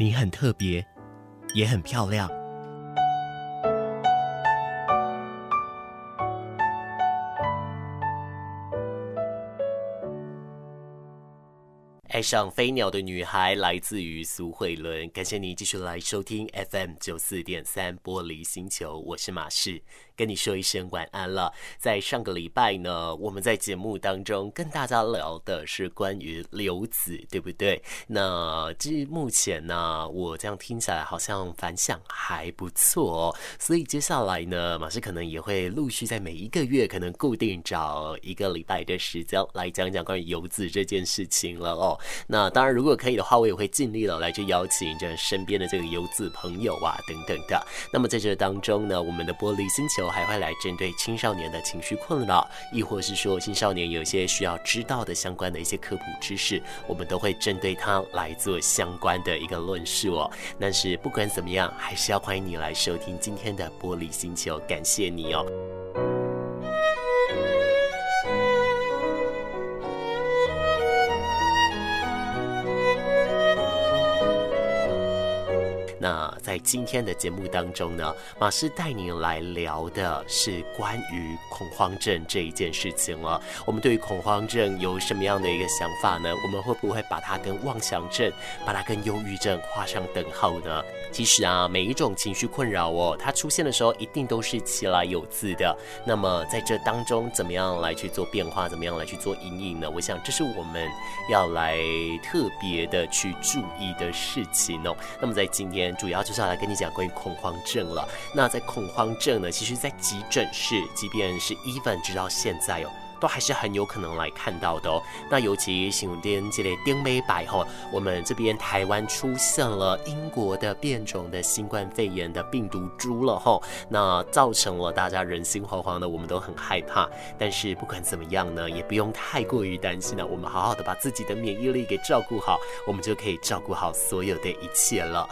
你很特别，也很漂亮。爱上飞鸟的女孩来自于苏慧伦，感谢你继续来收听 FM 九四点三玻璃星球，我是马仕。跟你说一声晚安了。在上个礼拜呢，我们在节目当中跟大家聊的是关于流子，对不对？那至目前呢，我这样听起来好像反响还不错哦。所以接下来呢，马斯可能也会陆续在每一个月，可能固定找一个礼拜的时间来讲讲关于游子这件事情了哦。那当然，如果可以的话，我也会尽力了来去邀请这身边的这个游子朋友啊等等的。那么在这当中呢，我们的玻璃星球。还会来针对青少年的情绪困扰，亦或是说青少年有些需要知道的相关的一些科普知识，我们都会针对它来做相关的一个论述哦。但是不管怎么样，还是要欢迎你来收听今天的玻璃星球，感谢你哦。在今天的节目当中呢，马师带您来聊的是关于恐慌症这一件事情了。我们对于恐慌症有什么样的一个想法呢？我们会不会把它跟妄想症、把它跟忧郁症画上等号呢？其实啊，每一种情绪困扰哦，它出现的时候一定都是其来有自的。那么在这当中，怎么样来去做变化？怎么样来去做阴影呢？我想这是我们要来特别的去注意的事情哦。那么在今天。主要就是要来跟你讲关于恐慌症了。那在恐慌症呢，其实，在急诊室，即便是 even 直到现在哦，都还是很有可能来看到的哦。那尤其新闻电这类丁美白哈，我们这边台湾出现了英国的变种的新冠肺炎的病毒株了哈，那造成了大家人心惶惶的，我们都很害怕。但是不管怎么样呢，也不用太过于担心了。我们好好的把自己的免疫力给照顾好，我们就可以照顾好所有的一切了。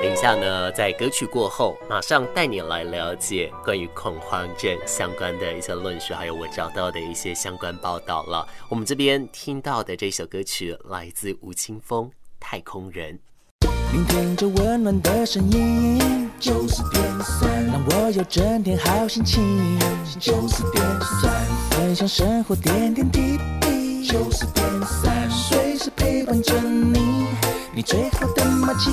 等一下呢，在歌曲过后，马上带你来了解关于恐慌症相关的一些论述，还有我找到的一些相关报道了。我们这边听到的这首歌曲来自吴青峰。太空人，聆听着温暖的声音，九十点三，让我有整天好心情。九十点三，分享生活点点滴滴。九十点三，随时陪伴着你，你最好的默契。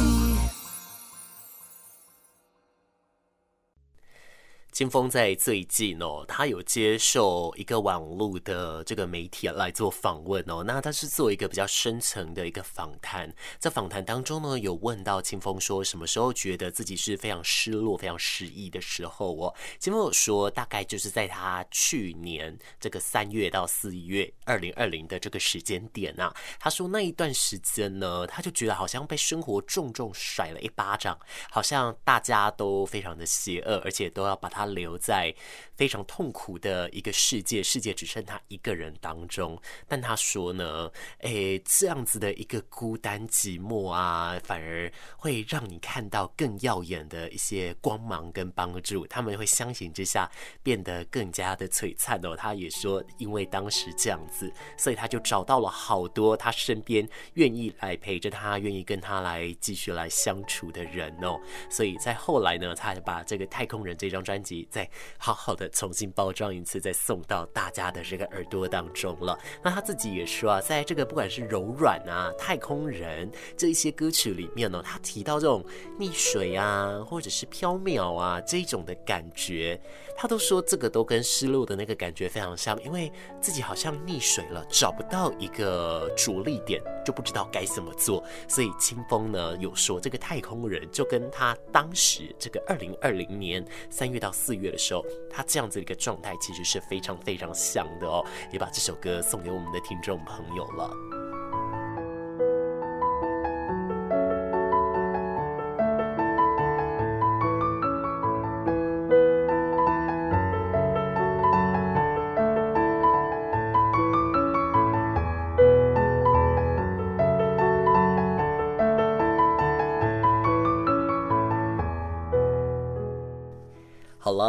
青峰在最近哦，他有接受一个网络的这个媒体来做访问哦。那他是做一个比较深层的一个访谈，在访谈当中呢，有问到青峰说，什么时候觉得自己是非常失落、非常失意的时候哦？青峰有说，大概就是在他去年这个三月到四月二零二零的这个时间点啊。他说那一段时间呢，他就觉得好像被生活重重甩了一巴掌，好像大家都非常的邪恶，而且都要把他。留在非常痛苦的一个世界，世界只剩他一个人当中。但他说呢，诶，这样子的一个孤单寂寞啊，反而会让你看到更耀眼的一些光芒跟帮助。他们会相形之下变得更加的璀璨哦。他也说，因为当时这样子，所以他就找到了好多他身边愿意来陪着他、愿意跟他来继续来相处的人哦。所以在后来呢，他还把这个太空人这张专辑。再好好的重新包装一次，再送到大家的这个耳朵当中了。那他自己也说啊，在这个不管是柔软啊、太空人这一些歌曲里面呢，他提到这种溺水啊，或者是飘渺啊这种的感觉，他都说这个都跟失落的那个感觉非常像，因为自己好像溺水了，找不到一个着力点，就不知道该怎么做。所以清风呢有说，这个太空人就跟他当时这个二零二零年三月到四月的时候，他这样这样子的一个状态其实是非常非常像的哦。也把这首歌送给我们的听众朋友了。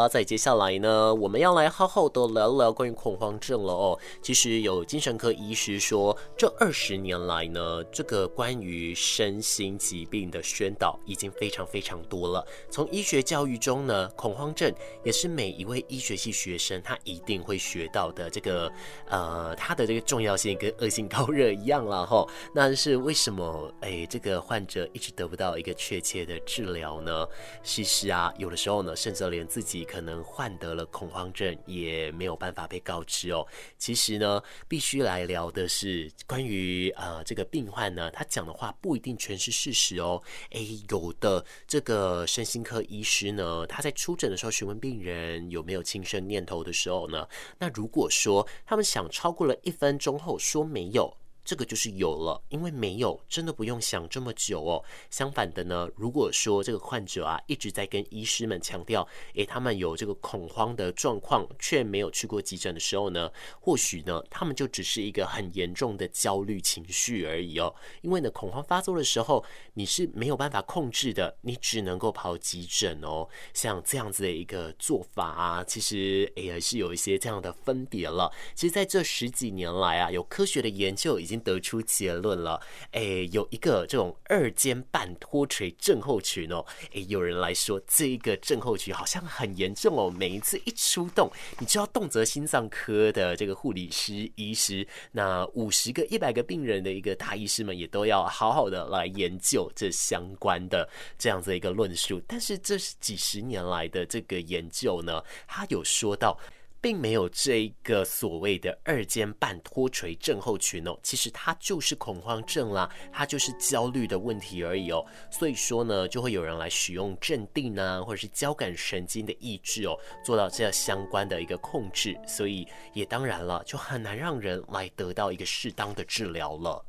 好，在接下来呢，我们要来好好的聊聊关于恐慌症了哦。其实有精神科医师说，这二十年来呢，这个关于身心疾病的宣导已经非常非常多了。从医学教育中呢，恐慌症也是每一位医学系学生他一定会学到的这个呃，它的这个重要性跟恶性高热一样了哈。那是为什么？哎，这个患者一直得不到一个确切的治疗呢？其实啊，有的时候呢，甚至连自己。可能患得了恐慌症，也没有办法被告知哦。其实呢，必须来聊的是关于呃这个病患呢，他讲的话不一定全是事实哦。诶，有的这个身心科医师呢，他在出诊的时候询问病人有没有轻生念头的时候呢，那如果说他们想超过了一分钟后说没有。这个就是有了，因为没有，真的不用想这么久哦。相反的呢，如果说这个患者啊一直在跟医师们强调，诶，他们有这个恐慌的状况，却没有去过急诊的时候呢，或许呢，他们就只是一个很严重的焦虑情绪而已哦。因为呢，恐慌发作的时候，你是没有办法控制的，你只能够跑急诊哦。像这样子的一个做法啊，其实也是有一些这样的分别了。其实，在这十几年来啊，有科学的研究已经。已经得出结论了，诶，有一个这种二尖瓣脱垂症候群哦，诶，有人来说这一个症候群好像很严重哦，每一次一出动，你就要动辄心脏科的这个护理师、医师，那五十个、一百个病人的一个大医师们也都要好好的来研究这相关的这样子一个论述。但是这是几十年来的这个研究呢，他有说到。并没有这个所谓的二尖瓣脱垂症候群哦，其实它就是恐慌症啦，它就是焦虑的问题而已哦。所以说呢，就会有人来使用镇定啊，或者是交感神经的抑制哦，做到这样相关的一个控制。所以也当然了，就很难让人来得到一个适当的治疗了。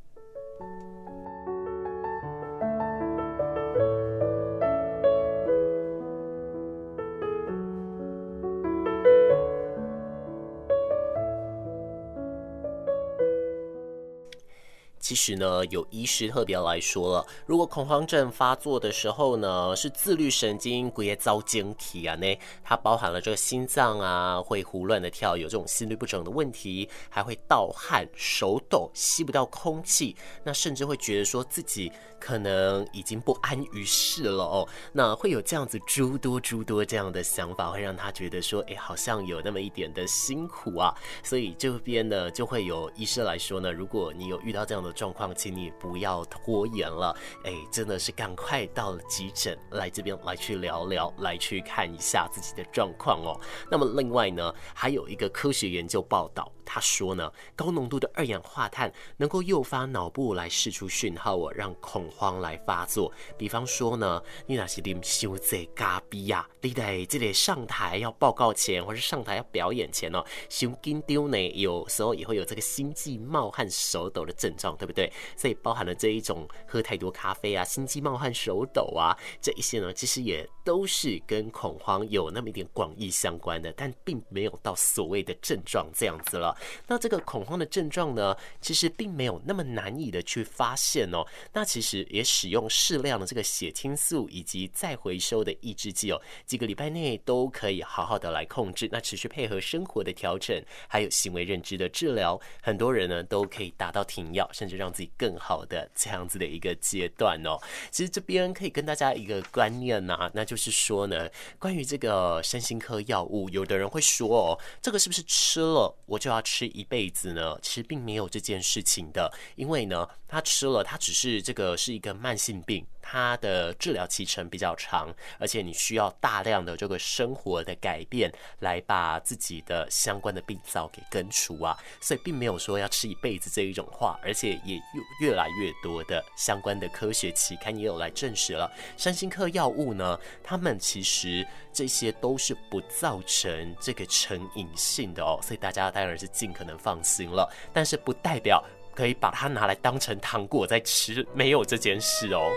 其实呢，有医师特别来说了，如果恐慌症发作的时候呢，是自律神经归遭惊体啊，呢，它包含了这个心脏啊会胡乱的跳，有这种心律不整的问题，还会盗汗、手抖、吸不到空气，那甚至会觉得说自己可能已经不安于世了哦，那会有这样子诸多诸多这样的想法，会让他觉得说，哎，好像有那么一点的辛苦啊，所以这边呢就会有医生来说呢，如果你有遇到这样的。状况，请你不要拖延了，哎，真的是赶快到了急诊来这边来去聊聊，来去看一下自己的状况哦。那么另外呢，还有一个科学研究报道。他说呢，高浓度的二氧化碳能够诱发脑部来释出讯号哦，让恐慌来发作。比方说呢，你那是啉伤济咖啡呀，你在这里上台要报告前，或是上台要表演前哦，伤紧张呢，有时候也会有这个心悸、冒汗、手抖的症状，对不对？所以包含了这一种喝太多咖啡啊，心悸、冒汗、手抖啊，这一些呢，其实也都是跟恐慌有那么一点广义相关的，但并没有到所谓的症状这样子了。那这个恐慌的症状呢，其实并没有那么难以的去发现哦。那其实也使用适量的这个血清素以及再回收的抑制剂哦，几个礼拜内都可以好好的来控制。那持续配合生活的调整，还有行为认知的治疗，很多人呢都可以达到停药，甚至让自己更好的这样子的一个阶段哦。其实这边可以跟大家一个观念呐、那就是说呢，关于这个身心科药物，有的人会说哦，这个是不是吃了我就要吃一辈子呢？其实并没有这件事情的，因为呢，他吃了，他只是这个是一个慢性病。它的治疗期程比较长，而且你需要大量的这个生活的改变来把自己的相关的病灶给根除啊，所以并没有说要吃一辈子这一种话，而且也越越来越多的相关的科学期刊也有来证实了，身心科药物呢，他们其实这些都是不造成这个成瘾性的哦，所以大家当然是尽可能放心了，但是不代表。可以把它拿来当成糖果在吃，没有这件事哦。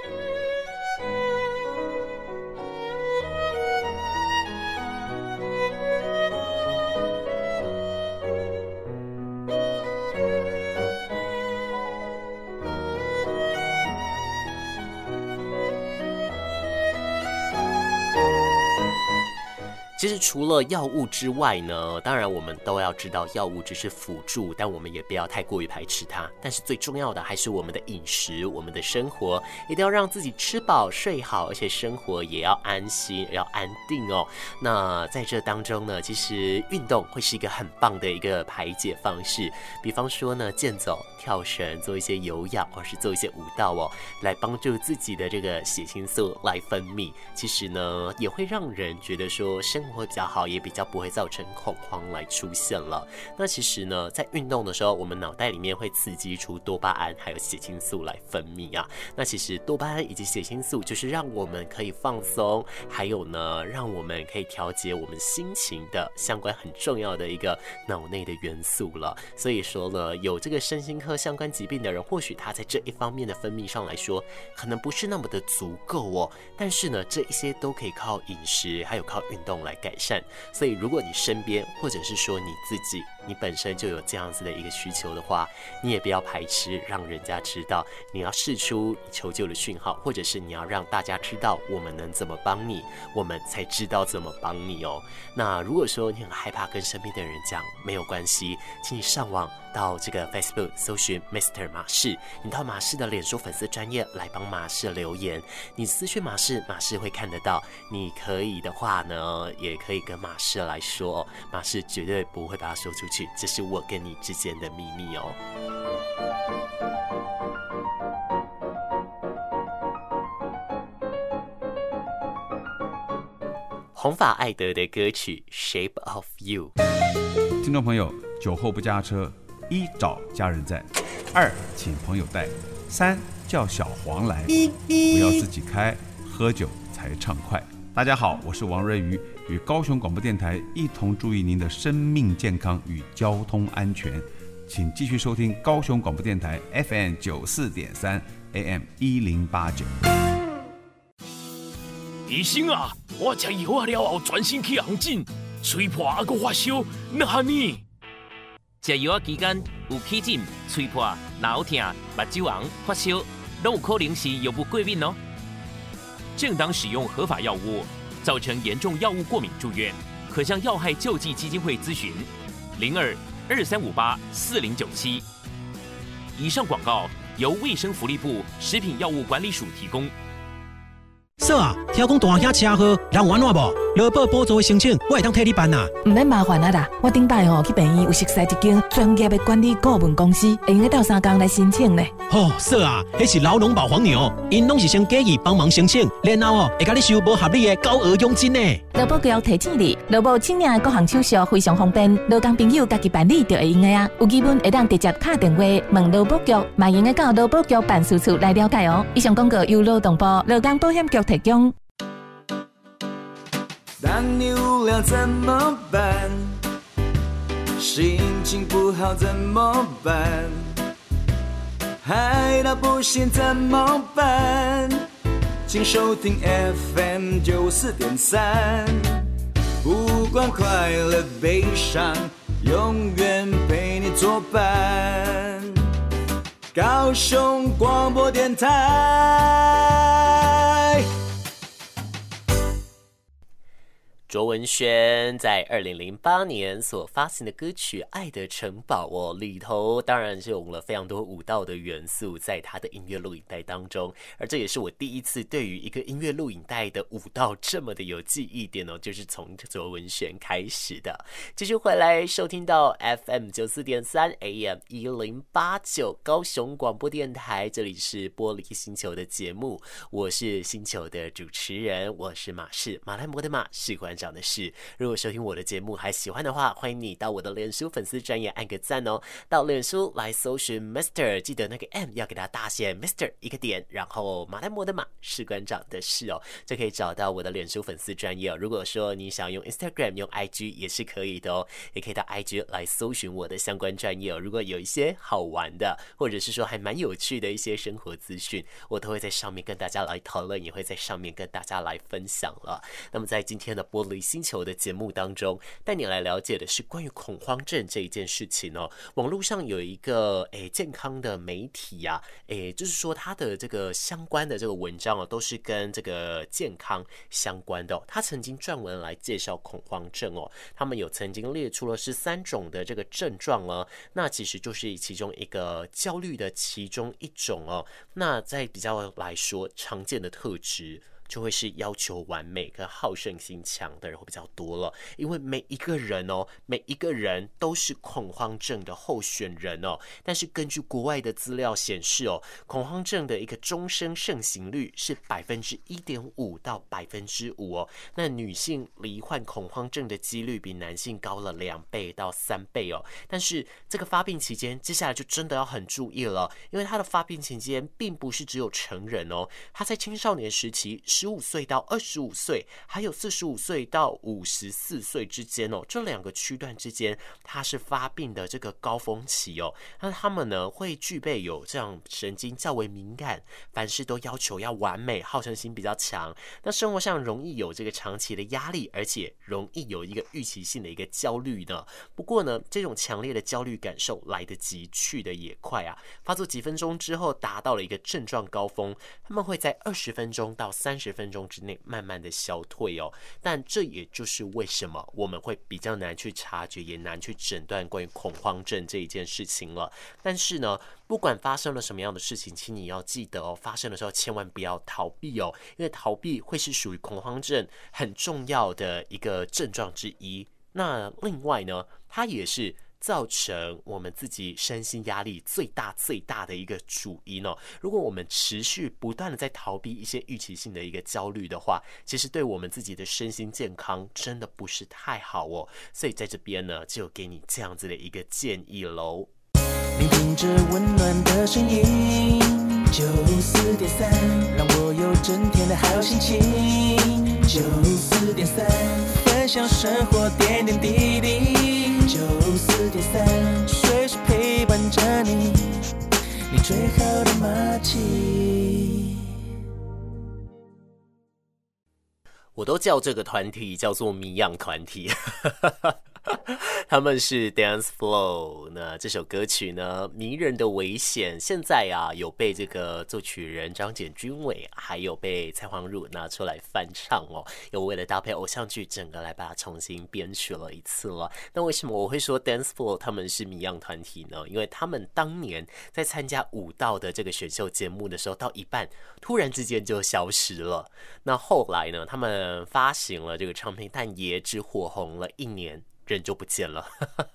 除了药物之外呢，当然我们都要知道药物只是辅助，但我们也不要太过于排斥它。但是最重要的还是我们的饮食，我们的生活一定要让自己吃饱睡好，而且生活也要安心，要安定哦。那在这当中呢，其实运动会是一个很棒的一个排解方式，比方说呢，健走、跳绳，做一些有氧，或是做一些舞蹈哦，来帮助自己的这个血清素来分泌。其实呢，也会让人觉得说生活较好，也比较不会造成恐慌来出现了。那其实呢，在运动的时候，我们脑袋里面会刺激出多巴胺还有血清素来分泌啊。那其实多巴胺以及血清素就是让我们可以放松，还有呢，让我们可以调节我们心情的相关很重要的一个脑内的元素了。所以说呢，有这个身心科相关疾病的人，或许他在这一方面的分泌上来说，可能不是那么的足够哦。但是呢，这一些都可以靠饮食还有靠运动来改善，所以如果你身边或者是说你自己，你本身就有这样子的一个需求的话，你也不要排斥，让人家知道你要试出求救的讯号，或者是你要让大家知道我们能怎么帮你，我们才知道怎么帮你哦。那如果说你很害怕跟身边的人讲，没有关系，请你上网到这个 Facebook 搜寻 Mr. 马氏，你到马氏的脸书粉丝专页来帮马氏留言，你私讯马氏，马氏会看得到。你可以的话呢，也可以跟马氏来说，马氏绝对不会把它说出去。这是我跟你之间的秘密哦。红发艾德的歌曲《Shape of You》。听众朋友，酒后不驾车，一找家人在，二请朋友带，三叫小黄来，不要自己开，喝酒才畅快。大家好，我是王瑞瑜。与高雄广播电台一同注意您的生命健康与交通安全，请继续收听高雄广播电台 FM 九四点三 AM 一零八九。医生啊，我吃药啊了后，全身起红疹，吹破还阁发烧，那哈呢？吃药啊期间有起疹、吹破、脑疼、目睭红、发烧，都有可能是药物过敏哦。正当使用合法药物。造成严重药物过敏住院，可向药害救济基金会咨询，零二二三五八四零九七。以上广告由卫生福利部食品药物管理署提供。嫂啊，听讲大兄车祸，人有安怎无？劳保补助的申请，我会当替你办呐。唔免麻烦啊啦，我顶摆吼去病院有熟悉一间专业的管理顾问公司，会用得到三工来申请呢。哦，嫂啊，迄是老农保黄牛，因拢是先建议帮忙申请，然后哦会甲你收无合理的高额佣金呢。劳保局提醒你，劳保请领的各项手续非常方便，劳工朋友家己办理就会用的啊。有疑问会当直接打电话问劳保局，嘛用得到劳保局办事处来了解哦。以上广告由劳动部劳工保险局提供。当你无聊怎么办？心情不好怎么办？嗨到不行怎么办？请收听 FM 九四点三，不管快乐悲伤，永远陪你。作伴。高雄广播电台。卓文萱在二零零八年所发行的歌曲《爱的城堡》哦，里头当然是用了非常多舞蹈的元素在他的音乐录影带当中，而这也是我第一次对于一个音乐录影带的舞蹈这么的有记忆点哦，就是从卓文萱开始的。继续回来收听到 FM 九四点三 AM 一零八九高雄广播电台，这里是玻璃星球的节目，我是星球的主持人，我是马氏马来摩的马，士官长的是。如果收听我的节目还喜欢的话，欢迎你到我的脸书粉丝专页按个赞哦。到脸书来搜寻 Master，记得那个 M 要给它大写，Master 一个点，然后马来摩的马，士官长的士哦，就可以找到我的脸书粉丝专页哦。如果说你想用 Instagram 用 IG 也是可以的哦，也可以到 IG 来搜寻我的相关专页哦。如果有一些好玩的，或者是说还蛮有趣的一些生活资讯，我都会在上面跟大家来讨论，也会在上面跟大家来分享了。那么在今天的播。离星球的节目当中，带你来了解的是关于恐慌症这一件事情哦。网络上有一个诶健康的媒体呀、啊，诶就是说它的这个相关的这个文章哦，都是跟这个健康相关的、哦。他曾经撰文来介绍恐慌症哦，他们有曾经列出了十三种的这个症状哦，那其实就是其中一个焦虑的其中一种哦。那在比较来说常见的特质。就会是要求完美跟好胜心强的人会比较多了，因为每一个人哦，每一个人都是恐慌症的候选人哦。但是根据国外的资料显示哦，恐慌症的一个终身盛行率是百分之一点五到百分之五哦。那女性罹患恐慌症的几率比男性高了两倍到三倍哦。但是这个发病期间，接下来就真的要很注意了，因为它的发病期间并不是只有成人哦，他在青少年时期。十五岁到二十五岁，还有四十五岁到五十四岁之间哦，这两个区段之间，它是发病的这个高峰期哦。那他们呢，会具备有这样神经较为敏感，凡事都要求要完美，好胜心比较强。那生活上容易有这个长期的压力，而且容易有一个预期性的一个焦虑的。不过呢，这种强烈的焦虑感受来得及，去得也快啊。发作几分钟之后，达到了一个症状高峰，他们会在二十分钟到三十。十分钟之内慢慢的消退哦，但这也就是为什么我们会比较难去察觉，也难去诊断关于恐慌症这一件事情了。但是呢，不管发生了什么样的事情，请你要记得哦，发生的时候千万不要逃避哦，因为逃避会是属于恐慌症很重要的一个症状之一。那另外呢，它也是。造成我们自己身心压力最大最大的一个主因哦。如果我们持续不断的在逃避一些预期性的一个焦虑的话，其实对我们自己的身心健康真的不是太好哦。所以在这边呢，就给你这样子的一个建议喽。聆听着温暖的声音，九四点三，让我有整天的好心情。九四点三，分享生活点点滴滴。九四点三，随时陪伴着你，你最好的默契。我都叫这个团体叫做谜样团体。他们是 Dance Flow，那这首歌曲呢，《迷人的危险》，现在啊有被这个作曲人张简君伟，还有被蔡黄汝拿出来翻唱哦，有为了搭配偶像剧，整个来把它重新编曲了一次了。那为什么我会说 Dance Flow 他们是谜样团体呢？因为他们当年在参加舞蹈的这个选秀节目的时候，到一半突然之间就消失了。那后来呢，他们发行了这个唱片，但也只火红了一年。人就不见了，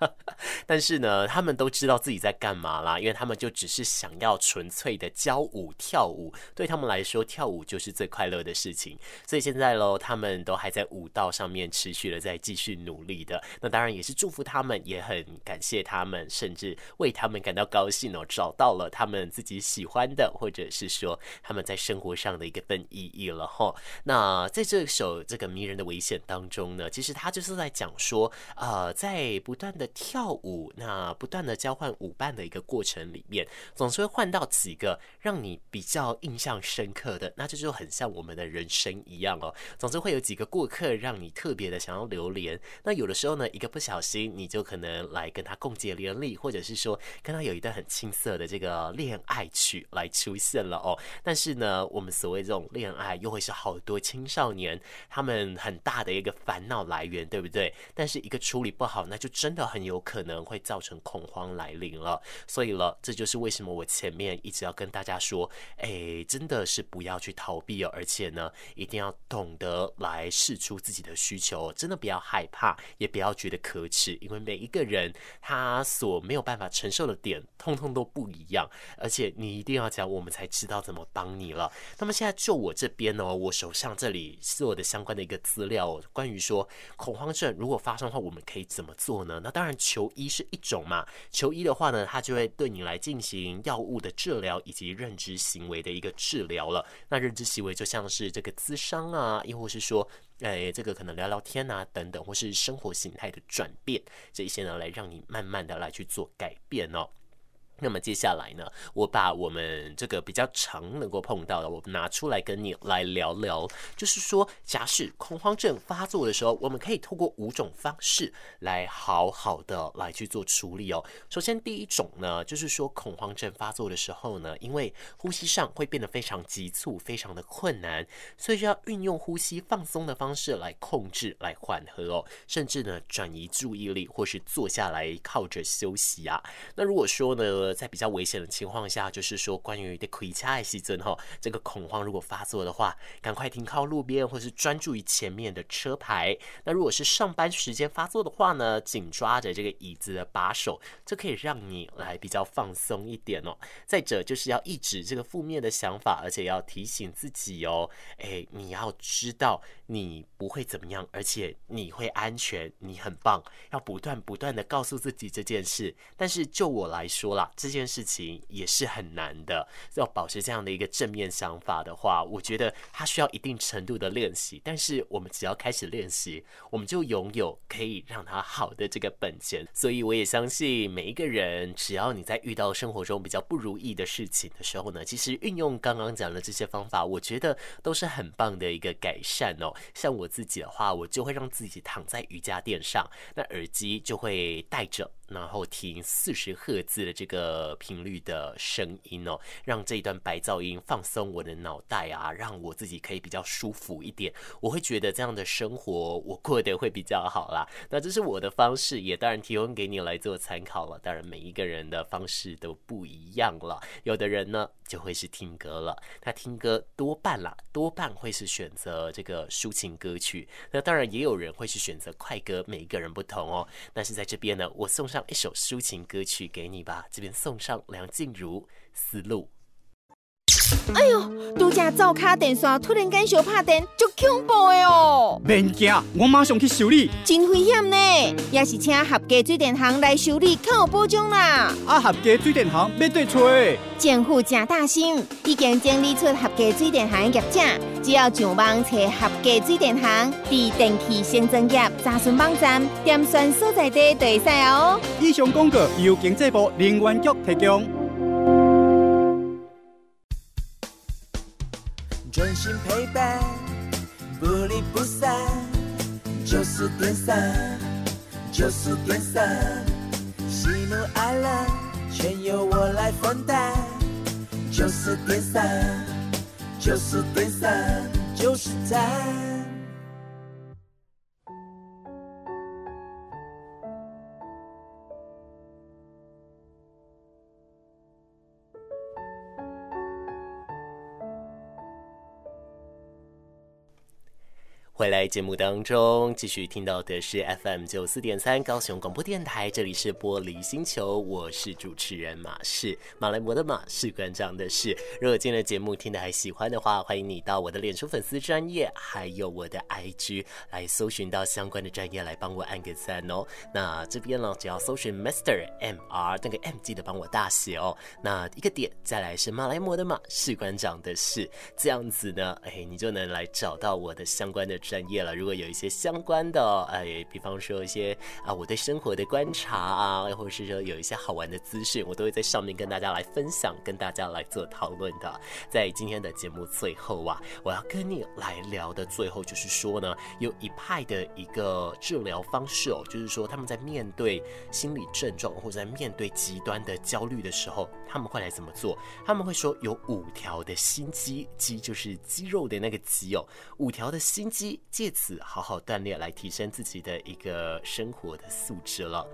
但是呢，他们都知道自己在干嘛啦，因为他们就只是想要纯粹的教舞跳舞，对他们来说，跳舞就是最快乐的事情。所以现在喽，他们都还在舞蹈上面持续的在继续努力的。那当然也是祝福他们，也很感谢他们，甚至为他们感到高兴哦，找到了他们自己喜欢的，或者是说他们在生活上的一个份意义了哈。那在这首这个迷人的危险当中呢，其实他就是在讲说。呃，在不断的跳舞，那不断的交换舞伴的一个过程里面，总是会换到几个让你比较印象深刻的，那这就很像我们的人生一样哦。总之会有几个过客让你特别的想要留恋。那有的时候呢，一个不小心你就可能来跟他共结连理，或者是说跟他有一段很青涩的这个恋爱曲来出现了哦。但是呢，我们所谓这种恋爱又会是好多青少年他们很大的一个烦恼来源，对不对？但是一个处理不好，那就真的很有可能会造成恐慌来临了。所以了，这就是为什么我前面一直要跟大家说，哎，真的是不要去逃避哦，而且呢，一定要懂得来试出自己的需求，真的不要害怕，也不要觉得可耻，因为每一个人他所没有办法承受的点，通通都不一样。而且你一定要讲，我们才知道怎么帮你了。那么现在就我这边呢，我手上这里是我的相关的一个资料，关于说恐慌症如果发生的话，我们可以怎么做呢？那当然求医是一种嘛，求医的话呢，它就会对你来进行药物的治疗以及认知行为的一个治疗了。那认知行为就像是这个咨商啊，亦或是说，诶，这个可能聊聊天啊等等，或是生活形态的转变，这一些呢，来让你慢慢的来去做改变哦。那么接下来呢，我把我们这个比较常能够碰到的，我拿出来跟你来聊聊。就是说，假使恐慌症发作的时候，我们可以透过五种方式来好好的来去做处理哦。首先，第一种呢，就是说恐慌症发作的时候呢，因为呼吸上会变得非常急促，非常的困难，所以就要运用呼吸放松的方式来控制、来缓和哦，甚至呢转移注意力，或是坐下来靠着休息啊。那如果说呢，在比较危险的情况下，就是说关于的开车的时阵哈，这个恐慌如果发作的话，赶快停靠路边，或是专注于前面的车牌。那如果是上班时间发作的话呢，紧抓着这个椅子的把手，这可以让你来比较放松一点哦。再者就是要抑制这个负面的想法，而且要提醒自己哦，哎，你要知道你不会怎么样，而且你会安全，你很棒，要不断不断的告诉自己这件事。但是就我来说啦。这件事情也是很难的，要保持这样的一个正面想法的话，我觉得它需要一定程度的练习。但是我们只要开始练习，我们就拥有可以让它好的这个本钱。所以我也相信每一个人，只要你在遇到生活中比较不如意的事情的时候呢，其实运用刚刚讲的这些方法，我觉得都是很棒的一个改善哦。像我自己的话，我就会让自己躺在瑜伽垫上，那耳机就会戴着。然后听四十赫兹的这个频率的声音哦，让这一段白噪音放松我的脑袋啊，让我自己可以比较舒服一点。我会觉得这样的生活我过得会比较好啦。那这是我的方式，也当然提供给你来做参考了。当然每一个人的方式都不一样了。有的人呢就会是听歌了，他听歌多半啦，多半会是选择这个抒情歌曲。那当然也有人会是选择快歌，每一个人不同哦。但是在这边呢，我送上。一首抒情歌曲给你吧，这边送上梁静茹《思路》。哎呦，拄只灶卡电线突然间小拍电，足恐怖的哦！免惊，我马上去修理。真危险呢，也是请合家水电行来修理，较有保障啦。啊，合家水电行要对吹。政府正大心，已经整理出合家水电行的业者，只要上网找合家水电行，伫电气行政业查询网站点选所在地就会使哦。以上广告由经济部能源局提供。真心陪伴，不离不散。就是点三，九四点三，喜怒哀乐全由我来分担。就是点三，九四点三，就是赞。回来节目当中，继续听到的是 FM 九四点三高雄广播电台，这里是玻璃星球，我是主持人马士，马来摩的马士馆长的士。如果今天的节目听得还喜欢的话，欢迎你到我的脸书粉丝专页，还有我的 IG 来搜寻到相关的专页，来帮我按个赞哦。那这边呢，只要搜寻 Master MR，那个 M 记得帮我大写哦。那一个点，再来是马来摩的马士馆长的士，这样子呢，哎，你就能来找到我的相关的。专业了。如果有一些相关的，哎，比方说一些啊，我对生活的观察啊，或者是说有一些好玩的资讯，我都会在上面跟大家来分享，跟大家来做讨论的。在今天的节目最后啊，我要跟你来聊的最后就是说呢，有一派的一个治疗方式哦，就是说他们在面对心理症状或者在面对极端的焦虑的时候，他们会来怎么做？他们会说有五条的心肌，肌就是肌肉的那个肌哦，五条的心肌，借此好好锻炼，来提升自己的一个生活的素质了。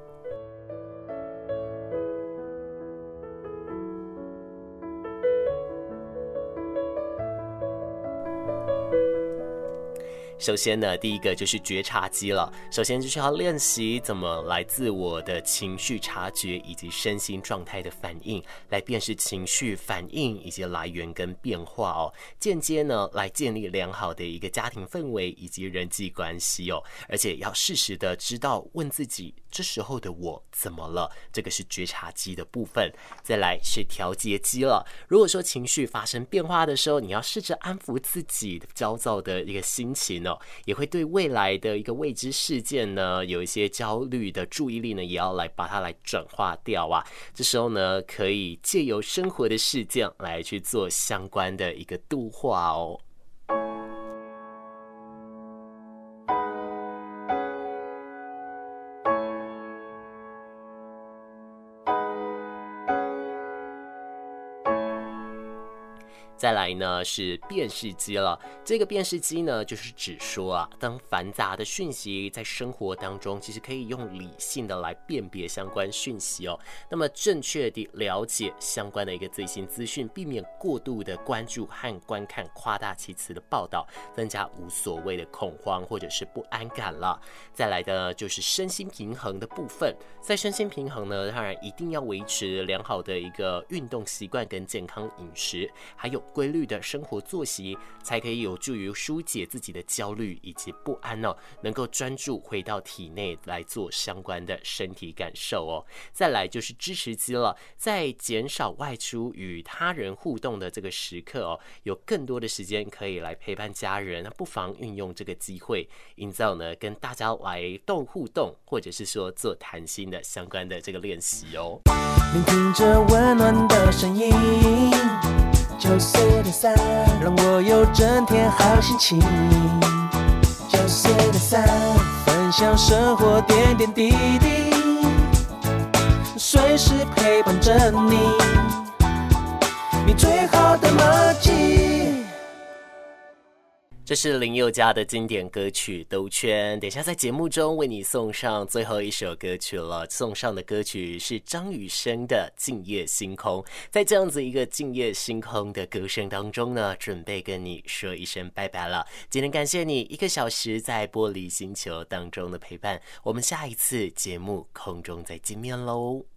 首先呢，第一个就是觉察机了。首先就是要练习怎么来自我的情绪察觉以及身心状态的反应，来辨识情绪反应以及来源跟变化哦。间接呢，来建立良好的一个家庭氛围以及人际关系哦。而且要适时的知道问自己，这时候的我怎么了？这个是觉察机的部分。再来是调节机了。如果说情绪发生变化的时候，你要试着安抚自己焦躁的一个心情。也会对未来的一个未知事件呢，有一些焦虑的注意力呢，也要来把它来转化掉啊。这时候呢，可以借由生活的事件来去做相关的一个度化哦。再来呢是辨识机了，这个辨识机呢就是指说啊，当繁杂的讯息在生活当中，其实可以用理性的来辨别相关讯息哦。那么正确地了解相关的一个最新资讯，避免过度的关注和观看夸大其词的报道，增加无所谓的恐慌或者是不安感了。再来的就是身心平衡的部分，在身心平衡呢，当然一定要维持良好的一个运动习惯跟健康饮食，还有。规律的生活作息，才可以有助于疏解自己的焦虑以及不安哦，能够专注回到体内来做相关的身体感受哦。再来就是支持肌了，在减少外出与他人互动的这个时刻哦，有更多的时间可以来陪伴家人，那不妨运用这个机会，营造呢跟大家来动互动，或者是说做谈心的相关的这个练习哦。聆听着温暖的声音。九四点三，让我有整天好心情。九四点三，分享生活点点滴滴，随时陪伴着你，你最好的默契。这是林宥嘉的经典歌曲《兜圈》。等一下在节目中为你送上最后一首歌曲了，送上的歌曲是张雨生的《静夜星空》。在这样子一个静夜星空的歌声当中呢，准备跟你说一声拜拜了。今天感谢你一个小时在玻璃星球当中的陪伴，我们下一次节目空中再见面喽。